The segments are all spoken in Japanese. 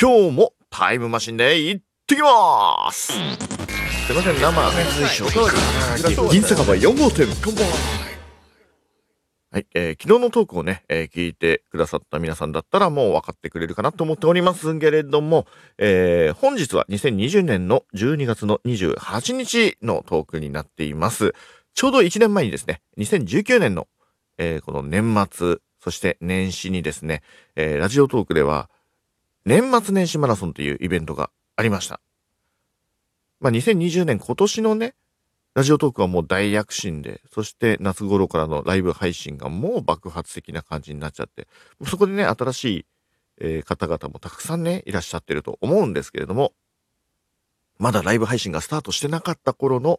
今日もタイムマシンで行ってきます。すいません、生、銀酒場4号店、はい、えー昨日のトークをね、えー聞いてくださった皆さんだったらもう分かってくれるかなと思っておりますけれども、えー本日は2020年の12月の28日のトークになっています。ちょうど1年前にですね、2019年の、えーこの年末、そして年始にですね、えーラジオトークでは、年末年始マラソンというイベントがありました。まあ、2020年今年のね、ラジオトークはもう大躍進で、そして夏頃からのライブ配信がもう爆発的な感じになっちゃって、そこでね、新しい、えー方々もたくさんね、いらっしゃってると思うんですけれども、まだライブ配信がスタートしてなかった頃の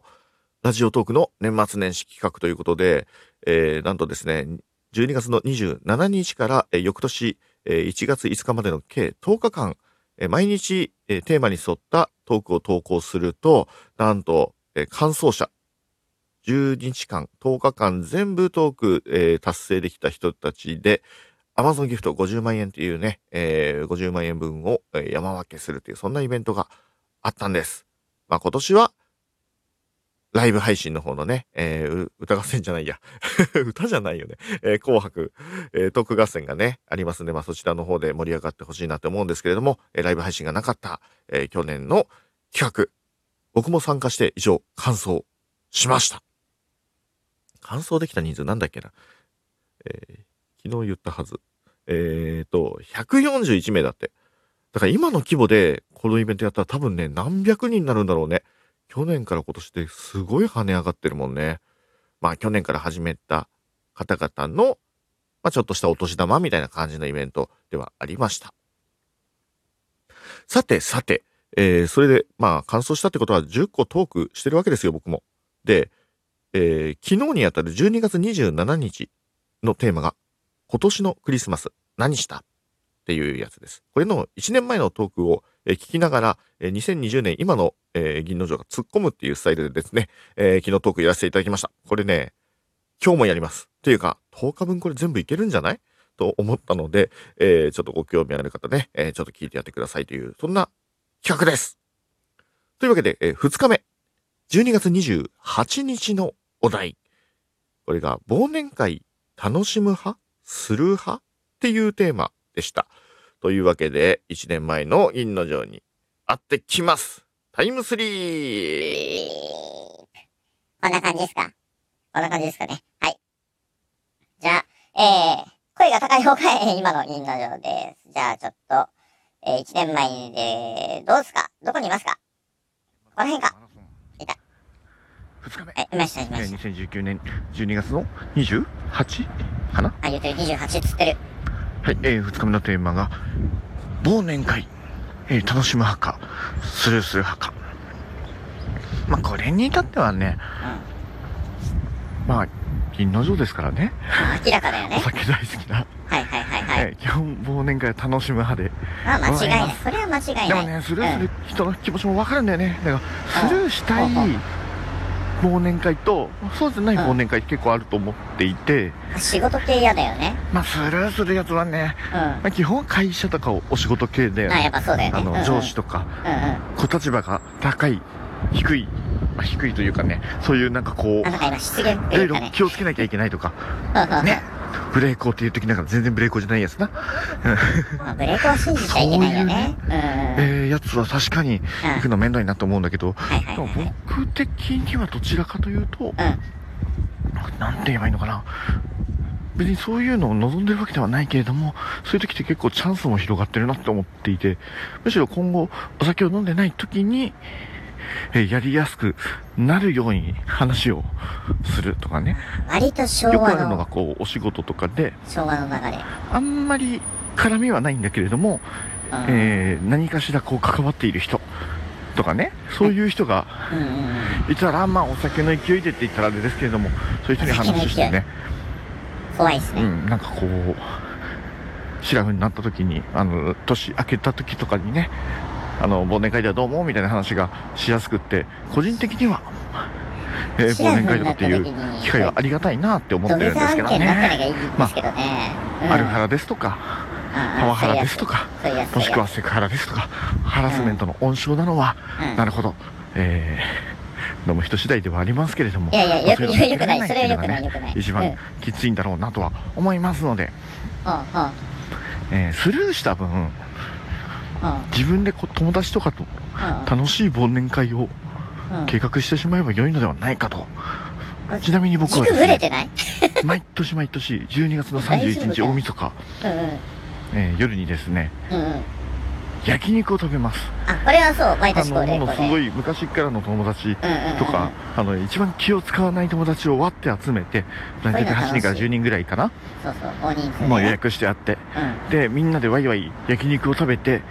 ラジオトークの年末年始企画ということで、えーなんとですね、12月の27日から、えー翌年、1月5日までの計10日間、毎日、テーマに沿ったトークを投稿すると、なんと、えー完走者、10日間、10日間全部トーク、達成できた人たちで、Amazon ギフト50万円というね、え50万円分を、山分けするという、そんなイベントがあったんです。まあ今年は、ライブ配信の方のね、えー歌合戦じゃないや。歌じゃないよね。えー紅白、えートーク合戦がね、ありますんで、まあそちらの方で盛り上がってほしいなって思うんですけれども、えーライブ配信がなかった、えー去年の企画、僕も参加して以上、完走しました。完走できた人数なんだっけな？えー昨日言ったはず。えーと、141名だって。だから今の規模でこのイベントやったら多分ね、何百人になるんだろうね。去年から今年ですごい跳ね上がってるもんね。まあ去年から始めた方々の、まあちょっとしたお年玉みたいな感じのイベントではありました。さてさて、えーそれでまあ完走したってことは10個トークしてるわけですよ、僕も。で、えー昨日にあたる12月27日のテーマが、今年のクリスマス何した？っていうやつです。これの1年前のトークを、聞きながら、2020年今の、銀の城が突っ込むっていうスタイルでですね、昨日トークやらせていただきました。これね、今日もやります。というか、10日分これ全部いけるんじゃない？と思ったので、えーちょっとご興味ある方ね、えーちょっと聞いてやってくださいという、そんな企画です。というわけで、え2日目、12月28日のお題。これが、忘年会楽しむ派？する派？っていうテーマでした。というわけで、1年前の銀の城に会ってきます。タイムスリーこんな感じですか？こんな感じですかね。はい。じゃあ、えー、声が高い方が、えー今の銀の城です。じゃあ、ちょっと、えー、1年前で、どうですか？どこにいますか？この辺か。いた。2日目はい、いました、いまえーした。2019年12月の 28? かなあ、言ってる、28つってる。はい、えー、2日目のテーマが、忘年会、えー楽しむ派か、スルーする派か。まあ、これに至ってはね、まあ、銀の城ですからね。うん。明らかだよねお。酒大好きな。はいはいはいはい。えー基本忘年会は楽しむ派で。まあ、間違いないそれは間違いない。でもね、スルーする人の気持ちもわかるんだよね。だから、スルーしたいうんうん忘年会と、そうじゃない忘年会結構あると思っていて、うん仕事系嫌だよね。まあ、スルーするやつはね、うん。あ、まあ、基本は会社とかお仕事系で、やっぱそうだよね。あの、うんうん上司とか、うんうん。小立場が高い、低い、まあ、低いというかね、そういうなんかこう、いろいろ。気をつけなきゃいけないとか、ね、ブレーコーっていう時なんか全然ブレーコーじゃないやつな。まあブレーコは信じちゃいけないよね。うんうんうん。えー、やつは確かに行くの面倒になって思うんだけど、はいはいでもはいはい。僕的にはどちらかというと、なんて言えばいいのかな。別にそういうのを望んでるわけではないけれども、そういう時って結構チャンスも広がってるなって思っていて、むしろ今後お酒を飲んでない時に、えーやりやすくなるように話をするとかね。うん。割と昭和よくあるのがの、こう、お仕事とかで、昭和の流れ。あんまり絡みはないんだけれども、うんえー何かしらこう関わっている人とかね、そういう人がうんうんうん。いたら、まあお酒の勢いでって言ったらあれですけれども、そういう人に話してね、怖いっすね。うん、なんかこう、シラフになった時に、あの、年明けた時とかにね、あの、忘年会ではどうもみたいな話がしやすくって、個人的には、えー忘年会とかっていう機会がありがたいなって思ってるんですけどね。がいいんですけどね。うん。ある原ですとか、パワハラですとか。もしくはセクハラですとか、ハラスメントの温床なのは、うん。なるほど、えー、飲む人次第ではありますけれども、いやいやよくないそれはよくないよくない。一番うん。きついんだろうなとは思いますので、えースルーした分、うん、自分でこう友達とかとうん。楽しい忘年会をうん計画してしまえば良いのではないかと。ちなみに僕はね、毎年毎年12月の大丈夫31日か大晦日、うんうん。えー夜にですね、うんうん。焼肉を食べます。あ、これはそう、毎あ年恒例、の、も。うすごい昔からの友達とか、あの、一番気を使わない友達を割って集めて、大体8人から10人ぐらいかな、そうそう、大人数でね。もう予約してあって、うん。うんで、みんなでワイワイ焼肉を食べて、うん。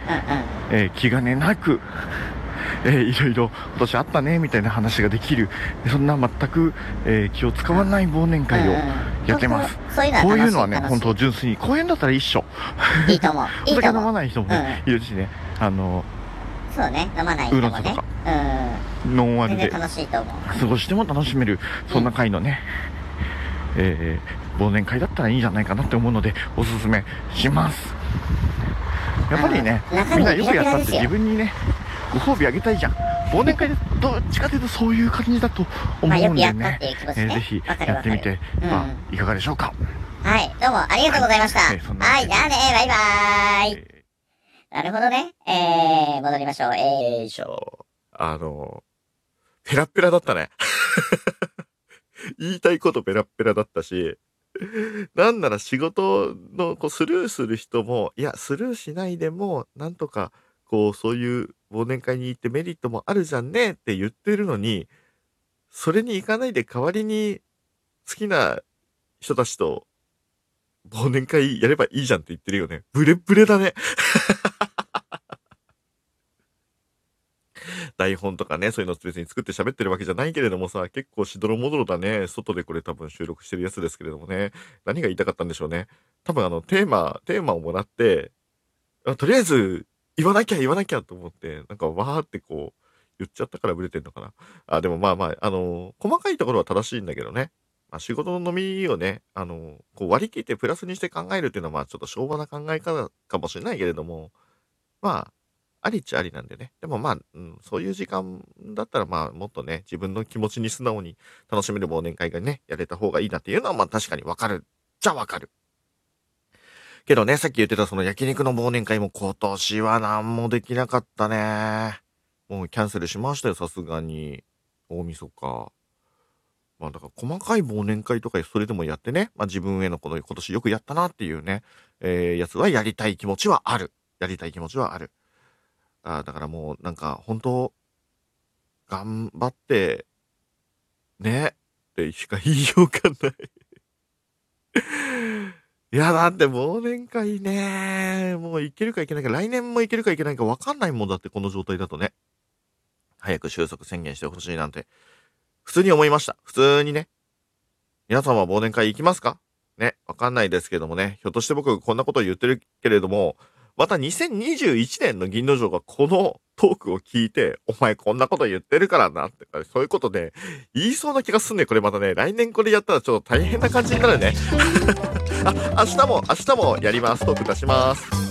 えー気兼ねなく、えーいろいろ今年あったねみたいな話ができるそんな全く、えー気を使わない忘年会をうんうんそういうのはこういうのはね本当純粋に公園だったら一緒。いいと思う。いお酒飲いと思う。まない人もね、いるしね。あのそうね、飲まない人もね。うん。ノンアルで。楽しいと思う。過ごしても楽しめる。そんな会のね、えー忘年会だったらいいんじゃないかなって思うのでおすすめします。やっぱりねみんなよくやったって自分にねご褒美あげたいじゃん忘年会でどっちかというとそういう感じだと思まあ、ようんでくやったっねていう気持ちね。えーぜひやってみてうんまあいかがでしょうかはい、どうもありがとうございました。はいはい、じゃあね、バイバーイ。えなるほどね。えー、戻りましょう。えー、しょ。あの、ペラッペラだったね。言いたいことペラッペラだったし、なんなら仕事のこうスルーする人も、いや、スルーしないでも、なんとか、こう、そういう忘年会に行ってメリットもあるじゃんねって言ってるのに、それに行かないで代わりに好きな人たちと忘年会やればいいじゃんって言ってるよね。ブレブレだね。台本とかね、そういうの別に作って喋ってるわけじゃないけれどもさ、結構しどろもどろだね。外でこれ多分収録してるやつですけれどもね。何が言いたかったんでしょうね。多分あの、テーマ、テーマをもらって、あとりあえず、言わなきゃ言わなきゃと思って、なんかわーってこう、言っちゃったからブレてんのかな。あ、でもまあまあ、あの細かいところは正しいんだけどね。まあ仕事の飲みをね、あのこう割り切ってプラスにして考えるっていうのはまあちょっと昭和な考え方かもしれないけれども、まあ、ありっちゃありなんでね。でもまあ、うん、そういう時間だったらまあもっとね、自分の気持ちに素直に楽しめる忘年会がね、やれた方がいいなっていうのはまあ確かにわかる。じゃわかる。けどね、さっき言ってたその焼肉の忘年会も今年は何もできなかったね。もうキャンセルしましたよ、さすがに。大晦日。まあだから細かい忘年会とかそれでもやってね、まあ自分へのこの今年よくやったなっていうね、えー、やつはやりたい気持ちはある。やりたい気持ちはある。あだからもうなんか本当頑張って、ね、ってしか言いようがない。いや、だって忘年会ね、もういけるかいけないか、来年もいけるかいけないか分かんないもんだって、この状態だとね。早く収束宣言してほしいなんて、普通に思いました。普通にね。皆さんは忘年会行きますか？ね、わかんないですけどもね、ひょっとして僕こんなこと言ってるけれども、また2021年の銀の城がこのトークを聞いて、お前こんなこと言ってるからなって、そういうことね、言いそうな気がすんね。これまたね、来年これやったらちょっと大変な感じになるね。あ、明日も、明日もやります。トーク出します。